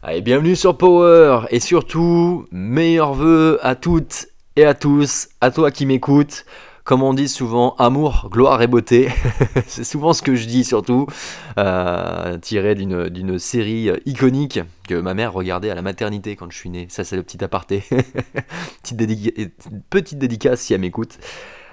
Allez, bienvenue sur Power et surtout, meilleurs vœux à toutes et à tous, à toi qui m'écoutes. Comme on dit souvent, amour, gloire et beauté. C'est souvent ce que je dis surtout, euh, tiré d'une série iconique que ma mère regardait à la maternité quand je suis né. Ça c'est le petit aparté. petite, petite dédicace si elle m'écoute.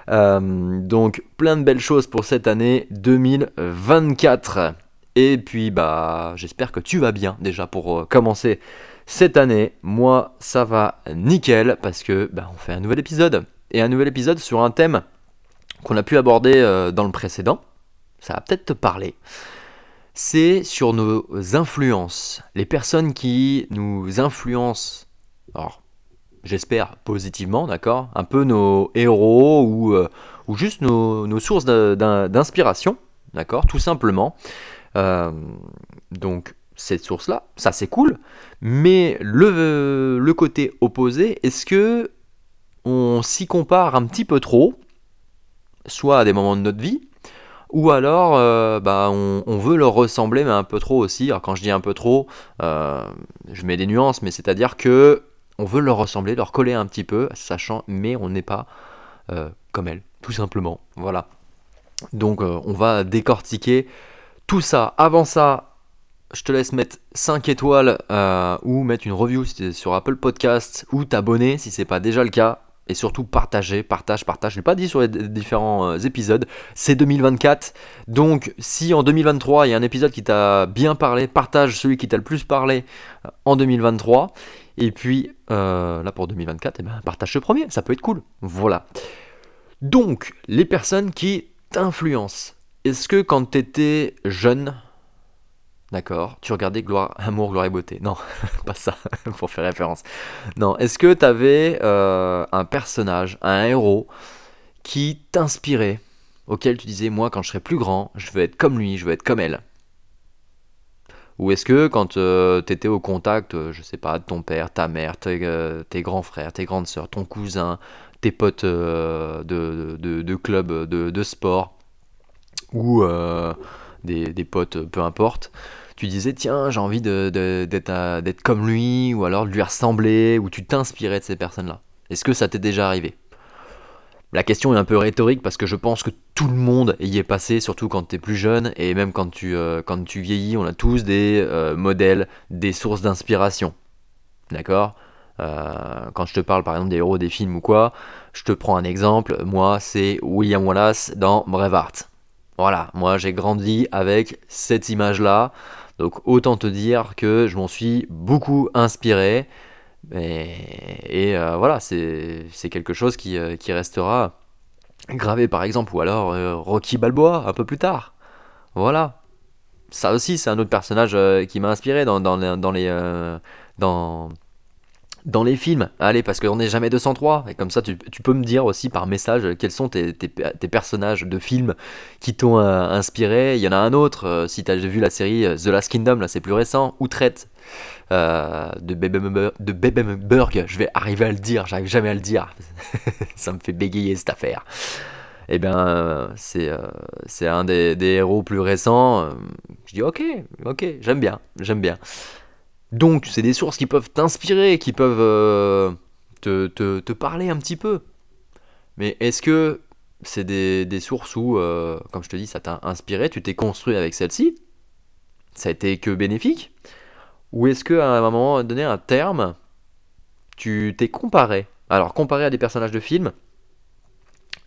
Euh, donc plein de belles choses pour cette année 2024. Et puis bah j'espère que tu vas bien déjà pour euh, commencer cette année. Moi ça va nickel parce que bah, on fait un nouvel épisode. Et un nouvel épisode sur un thème qu'on a pu aborder euh, dans le précédent. Ça va peut-être te parler. C'est sur nos influences. Les personnes qui nous influencent. Alors j'espère positivement, d'accord? Un peu nos héros ou, euh, juste nos, sources d'inspiration, d'accord? Tout simplement. Euh, donc, cette source-là, ça c'est cool, mais le, le côté opposé, est-ce que on s'y compare un petit peu trop, soit à des moments de notre vie, ou alors euh, bah, on, veut leur ressembler, mais un peu trop aussi. Alors, quand je dis un peu trop, euh, je mets des nuances, mais c'est-à-dire que on veut leur ressembler, leur coller un petit peu, sachant, mais on n'est pas comme elles, tout simplement. Voilà. Donc on va décortiquer tout ça. Avant ça, je te laisse mettre 5 étoiles euh, ou mettre une review si sur Apple Podcast ou t'abonner si c'est pas déjà le cas. Et surtout partager, partage, partage. Je l'ai pas dit sur les différents euh, épisodes. C'est 2024. Donc si en 2023 il y a un épisode qui t'a bien parlé, partage celui qui t'a le plus parlé euh, en 2023. Et puis là pour 2024, eh ben, partage ce premier. Ça peut être cool. Voilà. Donc les personnes qui t'influencent. Est-ce que quand tu étais jeune, d'accord, tu regardais Gloire, Amour, Gloire et Beauté? Non, pas ça, pour faire référence. Non, est-ce que tu avais un personnage, un héros qui t'inspirait, auquel tu disais, moi, quand je serai plus grand, je veux être comme lui, je veux être comme elle? Ou est-ce que quand tu étais au contact, euh, je sais pas, de ton père, ta mère, tes, euh, grands frères, tes grandes sœurs, ton cousin, tes potes euh, de, club de sport, ou euh, des, potes, peu importe, tu disais tiens j'ai envie de- de- d'être à- d'être comme lui, ou alors de lui ressembler, ou tu t'inspirais de ces personnes-là. Est-ce que ça t'est déjà arrivé? La question est un peu rhétorique parce que je pense que tout le monde y est passé, surtout quand tu es plus jeune, et même quand tu, euh, vieillis, on a tous des euh, modèles, des sources d'inspiration. D'accord? Euh, Quand je te parle par exemple des héros des films ou quoi, je te prends un exemple, moi c'est William Wallace dans Braveheart. Voilà, moi j'ai grandi avec cette image-là, donc autant te dire que je m'en suis beaucoup inspiré. Et, euh, voilà, c'est quelque chose qui, euh, qui restera gravé par exemple, ou alors euh, Rocky Balboa un peu plus tard. Voilà, ça aussi c'est un autre personnage qui m'a inspiré dans, les, dans les films. Allez, parce qu'on n'est jamais 203. Et comme ça, tu, peux me dire aussi par message euh, quels sont tes, personnages de films qui t'ont euh, inspiré. Il y en a un autre, euh, si tu as vu la série The Last Kingdom, là c'est plus récent, Outrette euh, de Bebenberg. Je vais arriver à le dire, j'arrive jamais à le dire. ça me fait bégayer cette affaire. Et bien, euh, c'est un des, héros plus récents. Je dis ok, ok, j'aime bien, j'aime bien. Donc, c'est des sources qui peuvent t'inspirer, qui peuvent euh, te, te- parler un petit peu. Mais est-ce que c'est des, des sources où, euh, comme je te dis, ça t'a inspiré, tu t'es construit avec celle-ci Ça a été que bénéfique? Ou est-ce qu'à un moment donné, un terme, tu t'es comparé? Alors, comparé à des personnages de films,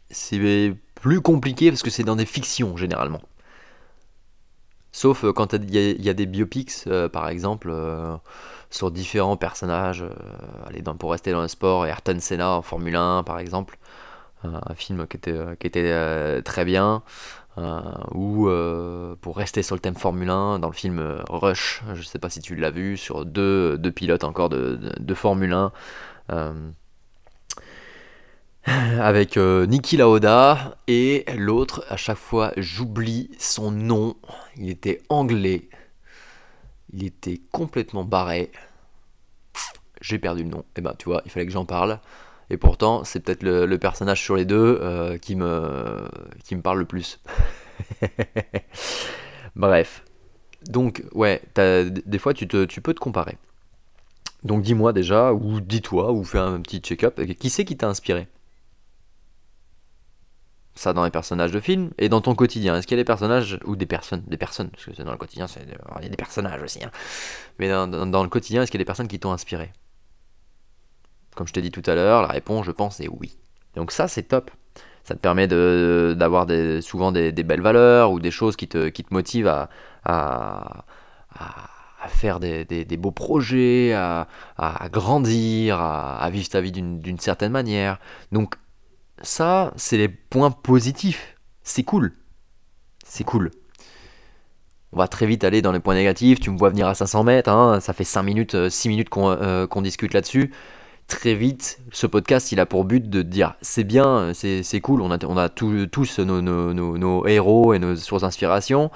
c'est plus compliqué parce que c'est dans des fictions généralement. Sauf euh, quand il y, a- des biopics, euh, par exemple, euh, sur différents personnages. allez, pour rester dans le sport, Ayrton Senna en Formule 1, par exemple. Un, film qui était, très bien. Ou pour rester sur le thème Formule 1, dans le film Rush, je sais pas si tu l'as vu, sur deux, deux pilotes encore de- de Formule 1. avec euh, Niki Lauda et l'autre, à chaque fois, j'oublie son nom. Il était anglais. Il était complètement barré. J'ai perdu le nom. Et ben, tu vois, il fallait que j'en parle. Et pourtant, c'est peut-être le, personnage sur les deux euh, qui, me, qui me parle le plus. Bref. Donc, ouais, des fois, tu, te, tu peux te comparer. Donc dis-moi déjà, ou dis-toi, ou fais un petit check-up, qui c'est qui t'a inspiré? Ça dans les personnages de films et dans ton quotidien Est-ce qu'il y a des personnages ou des personnes, des personnes, parce que c'est dans le quotidien, il y a des personnages aussi, hein. mais dans, dans, le quotidien, est-ce qu'il y a des personnes qui t'ont inspiré? Comme je t'ai dit tout à l'heure, la réponse, je pense, est oui. Donc ça, c'est top. Ça te permet d'avoir des, souvent des, belles valeurs ou des choses qui te, qui te motivent à, à, faire des, des, beaux projets, à, à grandir, à, à, vivre ta vie d'une certaine manière. Donc ça, c'est les points positifs. C'est cool. C'est cool. On va très vite aller dans les points négatifs. Tu me vois venir à 500 mètres. Hein. ça fait 5 minutes, 6 euh, minutes euh, qu'on discute là-dessus. Très vite, ce podcast, il a pour but de dire c'est bien, c'est cool, on a, tous nos, héros et nos sources d'inspiration,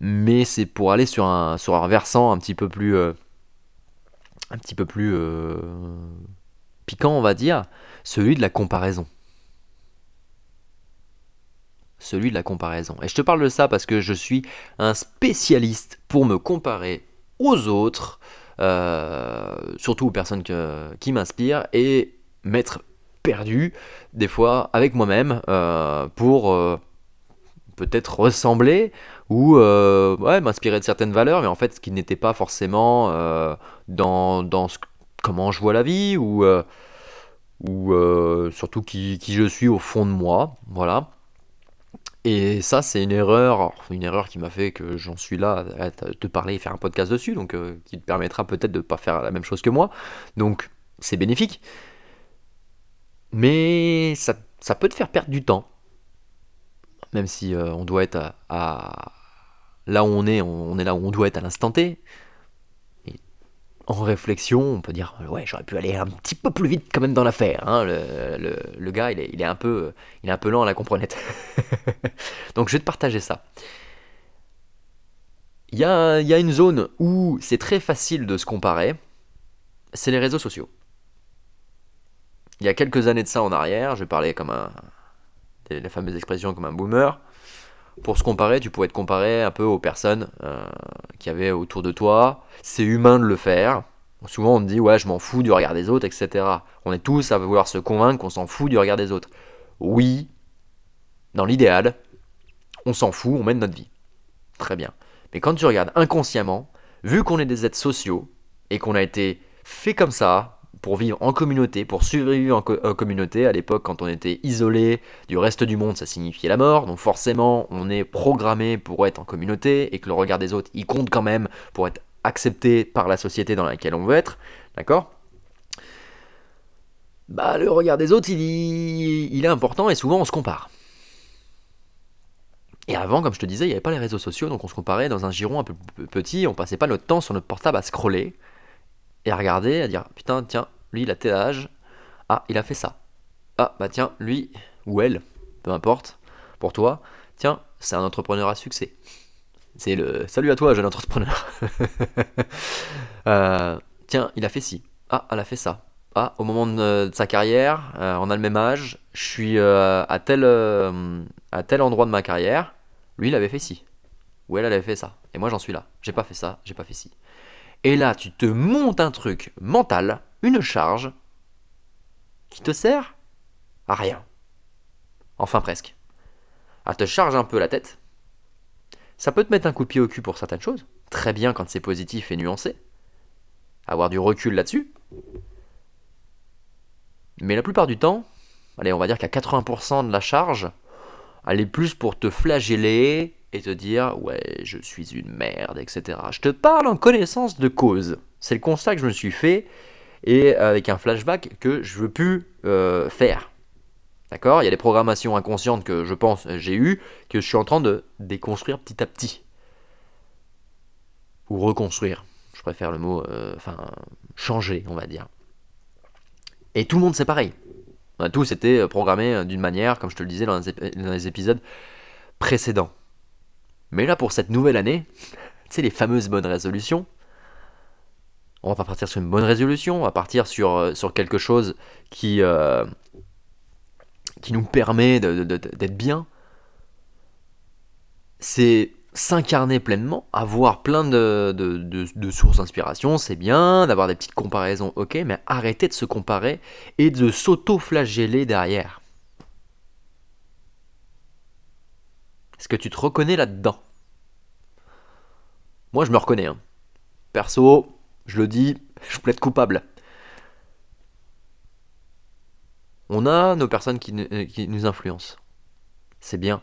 mais c'est pour aller sur un, sur un versant un petit peu plus, euh, un petit peu plus piquant, on va dire, celui de la comparaison celui de la comparaison. Et je te parle de ça parce que je suis un spécialiste pour me comparer aux autres, euh, surtout aux personnes qui m'inspirent, et m'être perdu des fois avec moi-même euh, pour euh, peut-être ressembler ou m'inspirer de certaines valeurs, mais en fait ce qui n'était pas forcément dans, dans ce, comment je vois la vie ou, ou surtout qui, qui, je suis au fond de moi. Voilà. Et ça, c'est une erreur, une erreur qui m'a fait que j'en suis là à te parler et faire un podcast dessus, donc euh, qui te permettra peut-être de ne pas faire la même chose que moi. Donc, c'est bénéfique. Mais ça, peut te faire perdre du temps. Même si euh, on doit être à, là où on est, on est là où on doit être à l'instant T en réflexion, on peut dire ouais j'aurais pu aller un petit peu plus vite quand même dans l'affaire. Hein. Le, gars il est, un peu, il est un peu lent à la comprenette. Donc je vais te partager ça. Il y a, y a une zone où c'est très facile de se comparer, c'est les réseaux sociaux. Il y a quelques années de ça en arrière, je parler comme un, la fameuse expression comme un boomer. Pour se comparer, tu pouvais te comparer un peu aux personnes euh, qui avaient autour de toi. C'est humain de le faire. Souvent on te dit ouais je m'en fous du regard des autres, etc. On est tous à vouloir se convaincre qu'on s'en fout du regard des autres. Oui, dans l'idéal, on s'en fout, on mène notre vie. Très bien. Mais quand tu regardes inconsciemment, vu qu'on est des êtres sociaux et qu'on a été fait comme ça, pour vivre en communauté, pour survivre en, communauté. À l'époque, quand on était isolé du reste du monde, ça signifiait la mort. Donc forcément, on est programmé pour être en communauté et que le regard des autres, il compte quand même pour être accepté par la société dans laquelle on veut être. D'accord? Bah, le regard des autres, il, est important et souvent on se compare. Et avant, comme je te disais, il n'y avait pas les réseaux sociaux, donc on se comparait dans un giron un peu petit, on passait pas notre temps sur notre portable à scroller et à regarder, à dire putain, tiens, lui il a tel ah, il a fait ça. Ah, bah tiens, lui ou elle, peu importe, pour toi, tiens, c'est un entrepreneur à succès. C'est le salut à toi, jeune entrepreneur. Euh, tiens, il a fait ci. Ah, elle a fait ça. Ah, au moment de, sa carrière, euh, on a le même âge, je suis euh, à, tel, à tel endroit de ma carrière, lui il avait fait ci. Ou elle, elle avait fait ça. Et moi j'en suis là. J'ai pas fait ça, j'ai pas fait ci. Et là, tu te montes un truc mental, une charge, qui te sert à rien. Enfin presque. Elle te charge un peu la tête. Ça peut te mettre un coup de pied au cul pour certaines choses. Très bien quand c'est positif et nuancé. Avoir du recul là-dessus. Mais la plupart du temps, allez, on va dire qu'à 80% de la charge, elle est plus pour te flageller, et te dire ouais je suis une merde, etc. Je te parle en connaissance de cause. C'est le constat que je me suis fait et avec un flashback que je veux plus euh, faire. D'accord? Il y a des programmations inconscientes que je pense j'ai eues que je suis en train de déconstruire petit à petit. Ou reconstruire. Je préfère le mot, euh, enfin, changer, on va dire. Et tout le monde c'est pareil. A tous été programmés d'une manière, comme je te le disais dans les épisodes précédents. Mais là, pour cette nouvelle année, sais, les fameuses bonnes résolutions, on va pas partir sur une bonne résolution, on va partir sur, euh, quelque chose qui, euh, nous permet d'être bien. C'est s'incarner pleinement, avoir plein de, de sources d'inspiration, c'est bien, d'avoir des petites comparaisons, ok, mais arrêtez de se comparer et de s'auto-flageller derrière. Est-ce que tu te reconnais là-dedans? Moi, je me reconnais. Hein. Perso, je le dis, je plaide coupable. On a nos personnes qui, nous influencent. C'est bien.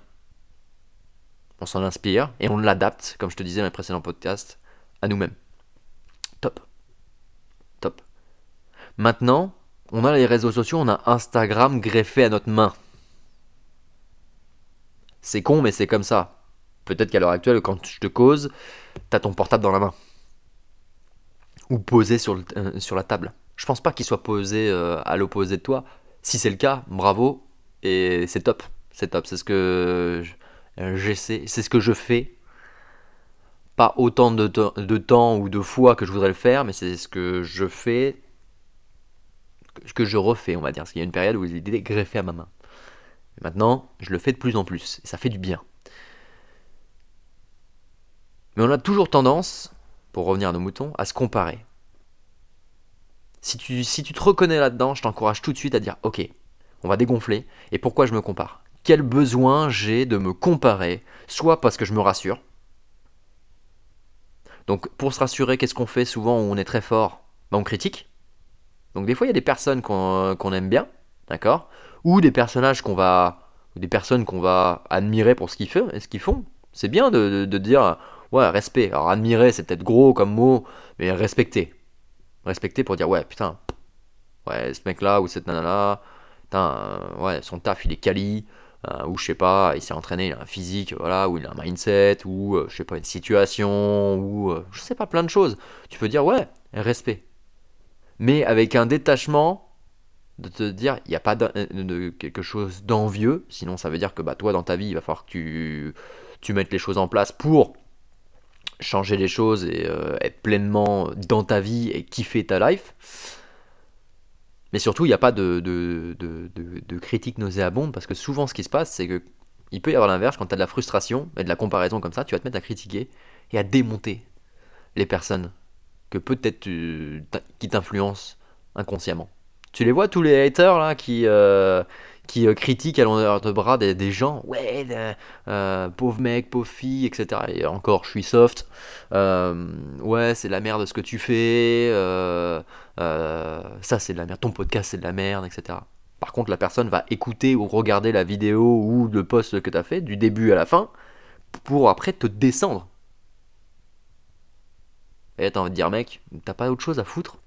On s'en inspire et on l'adapte, comme je te disais dans les précédents podcasts, à nous-mêmes. Top. Top. Maintenant, on a les réseaux sociaux, on a Instagram greffé à notre main. C'est con, mais c'est comme ça. Peut-être qu'à l'heure actuelle, quand je te cause, t'as ton portable dans la main. Ou posé sur, euh, sur la table. Je pense pas qu'il soit posé euh, à l'opposé de toi. Si c'est le cas, bravo. Et c'est top. C'est top. C'est ce que j'essaie. C'est ce que je fais. Pas autant de, temps ou de fois que je voudrais le faire, mais c'est ce que je fais. Ce que je refais, on va dire. Parce qu'il y a une période où il est greffé à ma main. Maintenant, je le fais de plus en plus, et ça fait du bien. Mais on a toujours tendance, pour revenir à nos moutons, à se comparer. Si tu, te reconnais là-dedans, je t'encourage tout de suite à dire, ok, on va dégonfler, et pourquoi je me compare? Quel besoin j'ai de me comparer, soit parce que je me rassure? Donc pour se rassurer, qu'est-ce qu'on fait souvent où on est très fort? Ben, On critique. Donc des fois, il y a des personnes qu'on aime bien, d'accord? Ou des personnages qu'on va, des personnes qu'on va admirer pour. Ce qu'ils font. C'est bien de, dire, ouais, respect. Alors admirer, c'est peut-être gros comme mot, mais respecter. Respecter pour dire, ouais, putain, ouais, ce mec-là ou cette nana-là, putain, euh, ouais, son taf, il est quali. Euh, ou je sais pas, il s'est entraîné, il a un physique, voilà, ou il a un mindset, ou euh, je sais pas, une situation, ou je sais pas, plein de choses. Tu peux dire, ouais, respect. Mais avec un détachement de te dire il n'y a pas de, quelque chose d'envieux, sinon ça veut dire que bah, toi dans ta vie il va falloir que tu, tu mettes les choses en place pour changer les choses et euh, être pleinement dans ta vie et kiffer ta life. Mais surtout, il n'y a pas de, de, de, critique nauséabonde parce que souvent ce qui se passe, c'est que il peut y avoir l'inverse quand tu as de la frustration et de la comparaison comme ça, tu vas te mettre à critiquer et à démonter les personnes que peut-être qui t'influencent inconsciemment. Tu les vois tous les haters là qui, euh, qui euh, à l'honneur de bras des, gens. Ouais, euh, pauvre mec, pauvre fille, etc. Et encore, je suis soft. ouais, c'est la merde ce que tu fais. ça, c'est de la merde. Ton podcast, c'est de la merde, etc. Par contre, la personne va écouter ou regarder la vidéo ou le post que tu as fait, du début à la fin, pour après te descendre. Et t'as envie de dire, mec, t'as pas autre chose à foutre?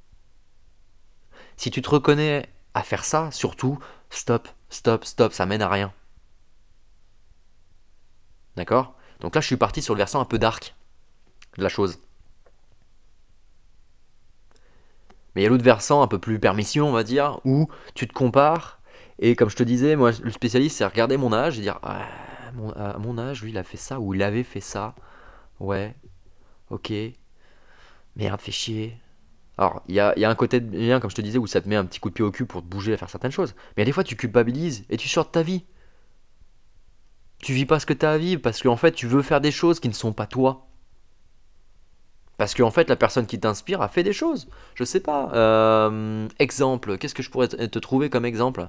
Si tu te reconnais à faire ça, surtout, stop, stop, stop, ça mène à rien. D'accord? Donc là, je suis parti sur le versant un peu dark de la chose. Mais il y a l'autre versant un peu plus permission, on va dire, où tu te compares. Et comme je te disais, moi, le spécialiste, c'est regarder mon âge et dire ah, à mon âge, lui, il a fait ça ou il avait fait ça. Ouais, ok. Merde, fait chier. Alors, il y a, un côté bien, comme je te disais, où ça te met un petit coup de pied au cul pour te bouger à faire certaines choses. Mais des fois, tu culpabilises et tu sors de ta vie. Tu vis pas ce que tu as à vivre parce qu'en fait, tu veux faire des choses qui ne sont pas toi. Parce qu'en fait, la personne qui t'inspire a fait des choses. Je sais pas. Euh, exemple, qu'est-ce que je pourrais te trouver comme exemple?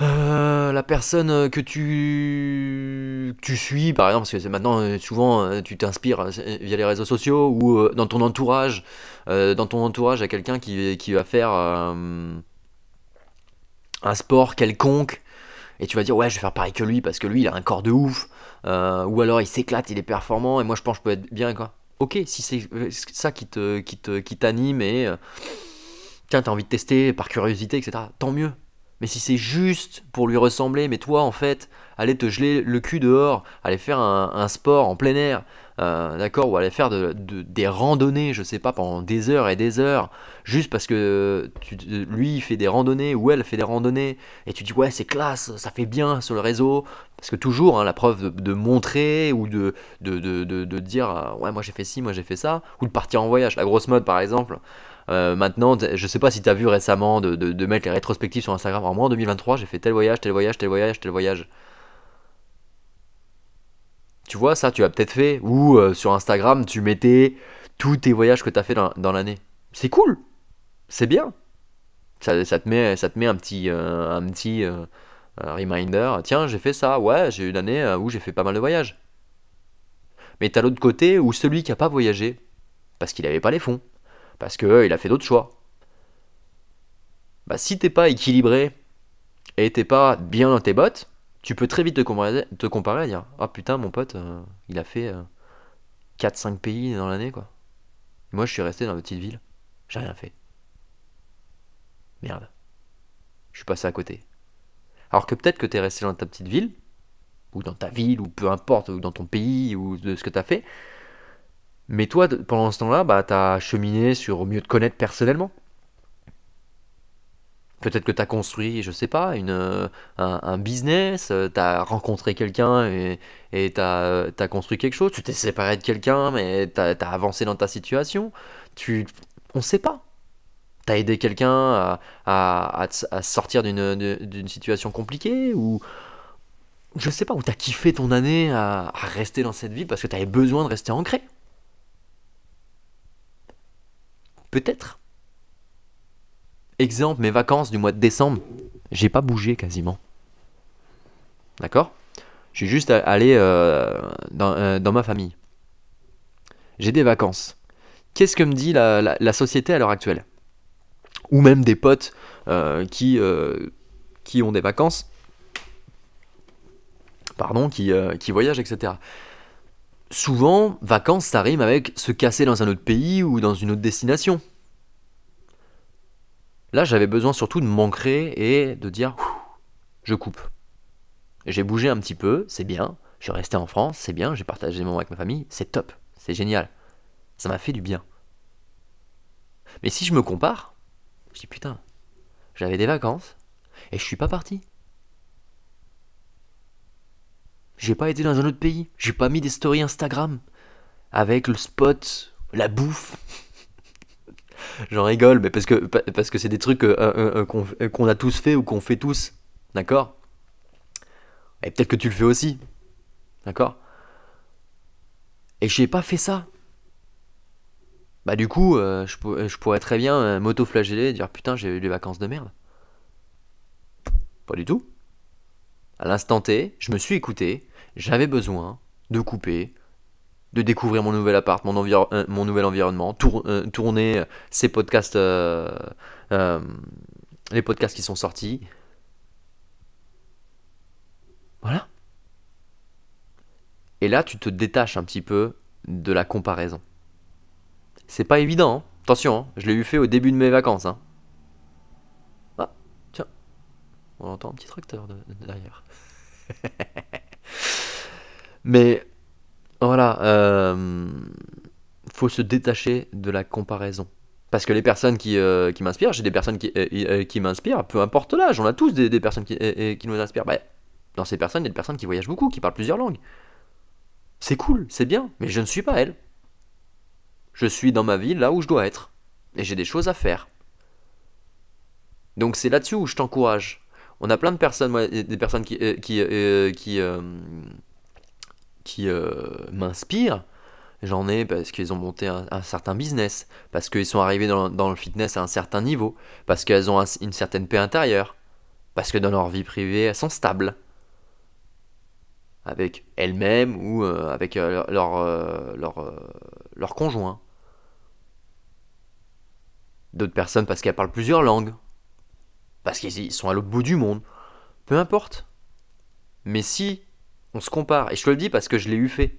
Euh, la personne que tu, tu suis, par exemple, parce que maintenant euh, souvent euh, tu t'inspires via les réseaux sociaux ou dans ton entourage, dans ton entourage à quelqu'un qui, qui, va faire un sport quelconque et tu vas dire ouais je vais faire pareil que lui parce que lui il a un corps de ouf ou alors il s'éclate, il est performant et moi je pense que je peux être bien quoi. Ok, si c'est ça qui te qui te qui t'anime et tiens t'as envie de tester par curiosité etc. Tant mieux mais si c'est juste pour lui ressembler, mais toi en fait, aller te geler le cul dehors, aller faire un, sport en plein air, euh, d'accord, ou aller faire de, des randonnées, je sais pas, pendant des heures et des heures, juste parce que tu, lui il fait des randonnées ou elle fait des randonnées, et tu dis ouais c'est classe, ça fait bien sur le réseau, parce que toujours hein, la preuve de, montrer ou de, de, de dire euh, ouais moi j'ai fait ci, moi j'ai fait ça, ou de partir en voyage, la grosse mode par exemple. Euh, maintenant, je sais pas si tu as vu récemment de, de, mettre les rétrospectives sur Instagram. Alors moi en 2023, j'ai fait tel voyage, tel voyage, tel voyage, tel voyage. Tu vois, ça, tu as peut-être fait. Ou euh, sur Instagram, tu mettais tous tes voyages que tu as fait dans, l'année. C'est cool. C'est bien. Ça, te met, ça te met un petit, euh, un petit euh, reminder. Tiens, j'ai fait ça. Ouais, j'ai eu une année où j'ai fait pas mal de voyages. Mais t'as l'autre côté où celui qui a pas voyagé, parce qu'il avait pas les fonds, parce que euh, il a fait d'autres choix. Bah, si t'es pas équilibré et t'es pas bien dans tes bottes, tu peux très vite te comparer, te et dire Ah putain, mon pote, euh, il a fait 4-5 pays dans l'année, quoi. Moi, je suis resté dans ma petite ville, j'ai rien fait. Merde. Je suis passé à côté. Alors que peut-être que t'es resté dans ta petite ville, ou dans ta ville, ou peu importe, ou dans ton pays, ou de ce que t'as fait. Mais toi, pendant ce temps-là, bah, t'as cheminé sur mieux te connaître personnellement. Peut-être que tu as construit, je sais pas, une, euh, un, business, tu as rencontré quelqu'un et tu as, construit quelque chose, tu t'es séparé de quelqu'un, mais tu as, avancé dans ta situation. Tu, on sait pas. Tu as aidé quelqu'un à, sortir d'une situation compliquée ou je sais pas, ou tu as kiffé ton année à, à rester dans cette vie parce que tu avais besoin de rester ancré. Peut-être. Exemple, mes vacances du mois de décembre, j'ai pas bougé quasiment. D'accord? Je suis juste allé euh, dans, euh, dans ma famille. J'ai des vacances. Qu'est-ce que me dit la, la- société à l'heure actuelle? Ou même des potes euh, qui, ont des vacances, pardon, qui, qui voyagent, etc. Souvent, vacances, ça rime avec se casser dans un autre pays ou dans une autre destination. Là, j'avais besoin surtout de m'ancrer et de dire, je coupe. J'ai bougé un petit peu, c'est bien. Je suis resté en France, c'est bien. J'ai partagé des moments avec ma famille, c'est top, c'est génial. Ça m'a fait du bien. Mais si je me compare, je dis putain, j'avais des vacances et je suis pas parti. J'ai pas été dans un autre pays. J'ai pas mis des stories Instagram avec le spot, la bouffe. J'en rigole, mais parce que pa- parce que c'est des trucs euh, euh, euh, qu'on a tous fait ou qu'on fait tous, d'accord? Et peut-être que tu le fais aussi, d'accord? Et j'ai pas fait ça. Bah du coup, je, je pourrais très bien m'auto-flageller et dire putain j'ai eu des vacances de merde. Pas du tout. À l'instant T, je me suis écouté, j'avais besoin de couper, de découvrir mon nouvel appart, mon, euh, mon nouvel environnement, euh, tourner euh, ces podcasts, les podcasts qui sont sortis. Voilà. Et là, tu te détaches un petit peu de la comparaison. C'est pas évident, hein. attention, hein, je l'ai eu fait au début de mes vacances. hein. Ah, tiens, on entend un petit tracteur de- derrière. Mais voilà, euh, faut se détacher de la comparaison. Parce que les personnes qui, euh, qui m'inspirent, j'ai des personnes qui, euh, euh, qui m'inspirent, peu importe l'âge, on a tous des, personnes qui, qui nous inspirent. Bah, dans ces personnes, il y a des personnes qui voyagent beaucoup, qui parlent plusieurs langues. C'est cool, c'est bien, mais je ne suis pas elle. Je suis dans ma vie là où je dois être. Et j'ai des choses à faire. Donc c'est là-dessus où je t'encourage. On a plein de personnes, moi, des personnes qui, qui, qui euh, m'inspirent. J'en ai parce qu'ils ont monté un, certain business, parce qu'ils sont arrivés dans, le fitness à un certain niveau, parce qu'elles ont un- une certaine paix intérieure, parce que dans leur vie privée, elles sont stables. Avec elles-mêmes ou euh, avec euh, leur, leur, euh, leur conjoint. D'autres personnes parce qu'elles parlent plusieurs langues, parce qu'ils sont à l'autre bout du monde. Peu importe. Mais si on se compare, et je te le dis parce que je l'ai eu fait,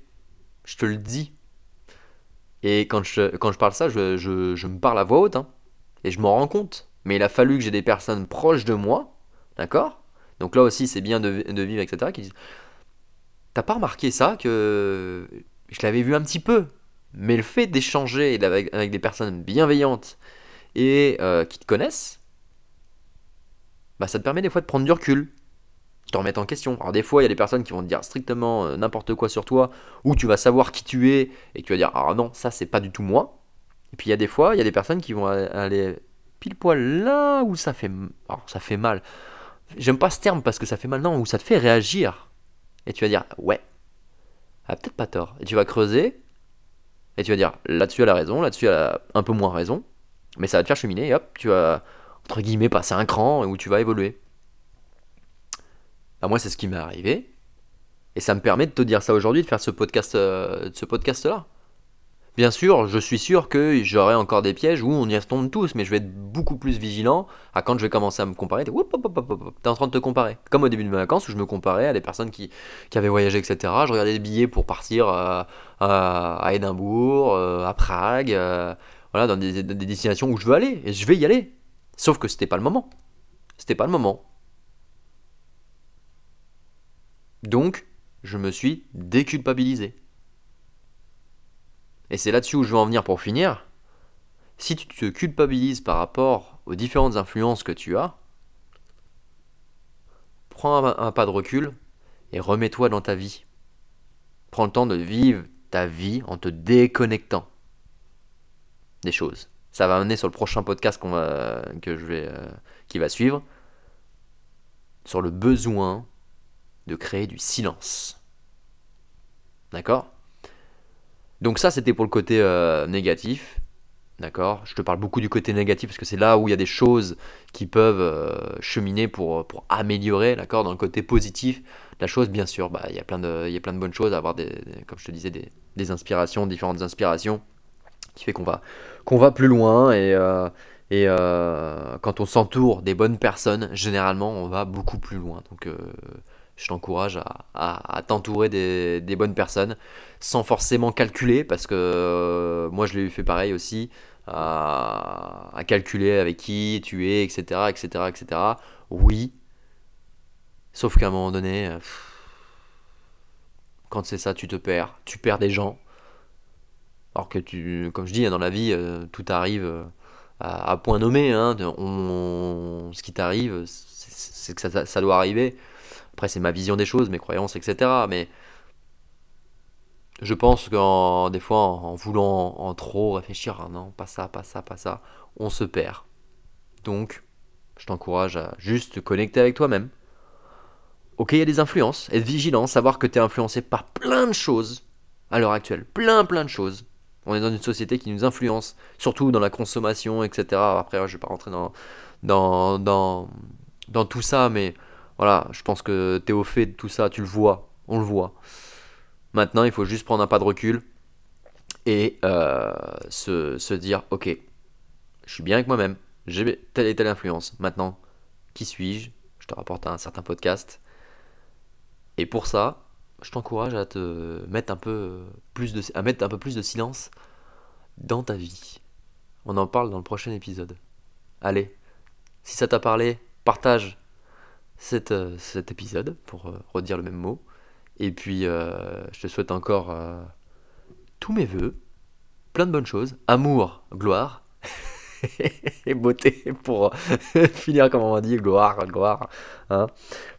je te le dis. Et quand je, quand je parle ça, je, je- me parle à voix haute, hein, et je m'en rends compte. Mais il a fallu que j'ai des personnes proches de moi, d'accord? Donc là aussi, c'est bien de, de vivre, etc., qui disent T'as pas remarqué ça que je l'avais vu un petit peu, mais le fait d'échanger avec, avec des personnes bienveillantes et euh, qui te connaissent, bah ça te permet des fois de prendre du recul, te remettre en question. Alors des fois, il y a des personnes qui vont te dire strictement euh, n'importe quoi sur toi, ou tu vas savoir qui tu es, et tu vas dire ah non, ça c'est pas du tout moi. Et puis il y a des fois, il y a des personnes qui vont aller pile poil là où ça fait, ça fait mal. J'aime pas ce terme parce que ça fait mal, non, où ça te fait réagir. Et tu vas dire ouais, a peut-être pas tort. Et tu vas creuser, et tu vas dire, là-dessus elle a raison, là-dessus elle a un peu moins raison, mais ça va te faire cheminer, et hop, tu vas, entre guillemets, passer un cran où tu vas évoluer. Bah, moi, c'est ce qui m'est arrivé, et ça me permet de te dire ça aujourd'hui, de faire ce podcast, euh, ce podcast-là. Bien sûr, je suis sûr que j'aurai encore des pièges où on y tombe tous, mais je vais être beaucoup plus vigilant à quand je vais commencer à me comparer. T'es es en train de te comparer. Comme au début de mes vacances où je me comparais à des personnes qui, avaient voyagé, etc. Je regardais des billets pour partir euh, à Édimbourg, euh, à Prague, euh, voilà, dans des, des, destinations où je veux aller. Et je vais y aller. Sauf que c'était pas le moment. C'était pas le moment. Donc, je me suis déculpabilisé. Et c'est là-dessus où je veux en venir pour finir. Si tu te culpabilises par rapport aux différentes influences que tu as, prends un, pas de recul et remets-toi dans ta vie. Prends le temps de vivre ta vie en te déconnectant des choses. Ça va amener sur le prochain podcast vais, euh, qui va suivre sur le besoin de créer du silence. D'accord? Donc ça, c'était pour le côté euh, négatif. D'accord? Je te parle beaucoup du côté négatif parce que c'est là où il y a des choses qui peuvent euh, cheminer pour, pour améliorer. D'accord? Dans le côté positif, la chose, bien sûr, bah, il, y a plein de, il y a plein de bonnes choses à avoir, des, comme je te disais, des, des inspirations, différentes inspirations, qui fait qu'on va, va plus loin. Et, euh, et quand on s'entoure des bonnes personnes, généralement, on va beaucoup plus loin. Donc je t'encourage à, t'entourer des, bonnes personnes sans forcément calculer, parce que euh, moi je l'ai fait pareil aussi, à, calculer avec qui tu es, etc. etc., etc. Oui, sauf qu'à un moment donné, euh, quand c'est ça, tu te perds, tu perds des gens. Alors que tu, comme je dis, hein, dans la vie, euh, tout arrive à, point nommé. Hein, ce qui t'arrive, c'est que ça doit arriver. Après, c'est ma vision des choses, mes croyances, etc. Mais je pense que des fois, en, voulant en, trop réfléchir, ah non, pas ça, pas ça, pas ça, on se perd. Donc, je t'encourage à juste te connecter avec toi-même. Ok, il y a des influences, être vigilant, savoir que tu es influencé par plein de choses à l'heure actuelle. Plein, plein de choses. On est dans une société qui nous influence, surtout dans la consommation, etc. Après, je ne vais pas rentrer dans, dans, dans tout ça, mais voilà, je pense que tu es au fait de tout ça, tu le vois, on le voit. Maintenant, il faut juste prendre un pas de recul et euh, se, dire, ok, je suis bien avec moi-même, j'ai telle et telle influence. Maintenant, qui suis-je? Je te rapporte un certain podcast. Et pour ça, je t'encourage à te mettre un peu plus de, à mettre un peu plus de silence dans ta vie. On en parle dans le prochain épisode. Allez, si ça t'a parlé, partage euh, cet épisode, pour euh, redire le même mot. Et puis, euh, je te souhaite encore tous mes voeux, plein de bonnes choses, amour, gloire et beauté pour finir comme on dit, gloire, gloire, hein,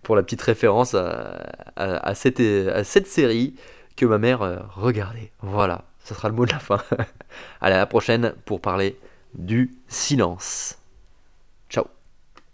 pour la petite référence à, cette, à cette série que ma mère regardait. Voilà, ça sera le mot de la fin. Allez, à la prochaine pour parler du silence.